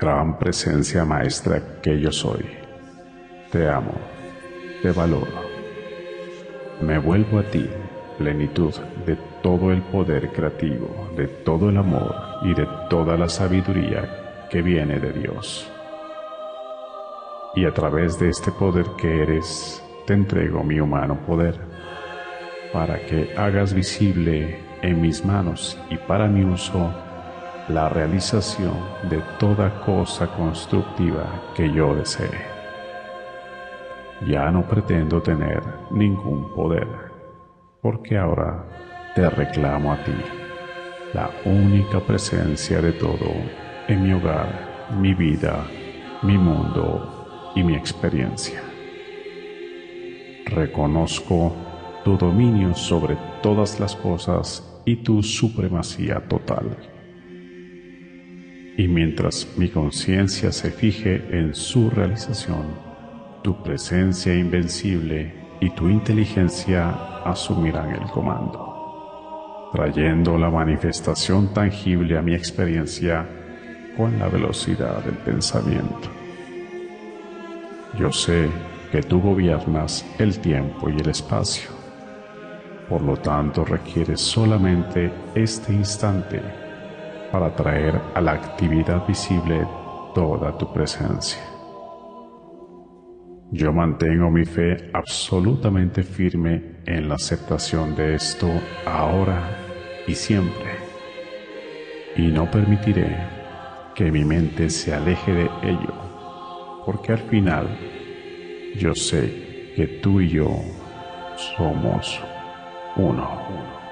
gran presencia maestra que yo soy. Te amo, te valoro. Me vuelvo a ti, plenitud de todo el poder creativo, de todo el amor y de toda la sabiduría que viene de Dios. Y a través de este poder que eres, te entrego mi humano poder, para que hagas visible en mis manos y para mi uso la realización de toda cosa constructiva que yo desee. Ya no pretendo tener ningún poder, porque ahora te reclamo a ti, la única presencia de todo en mi hogar, mi vida, mi mundo y mi experiencia. Reconozco tu dominio sobre todas las cosas y tu supremacía total y mientras mi conciencia se fije en su realización, tu presencia invencible y tu inteligencia asumirán el comando, trayendo la manifestación tangible a mi experiencia con la velocidad del pensamiento. Yo sé que tú gobiernas el tiempo y el espacio, por lo tanto requieres solamente este instante para traer a la actividad visible toda tu presencia. Yo mantengo mi fe absolutamente firme en la aceptación de esto ahora y siempre, y no permitiré que mi mente se aleje de ello, porque al final yo sé que tú y yo somos uno.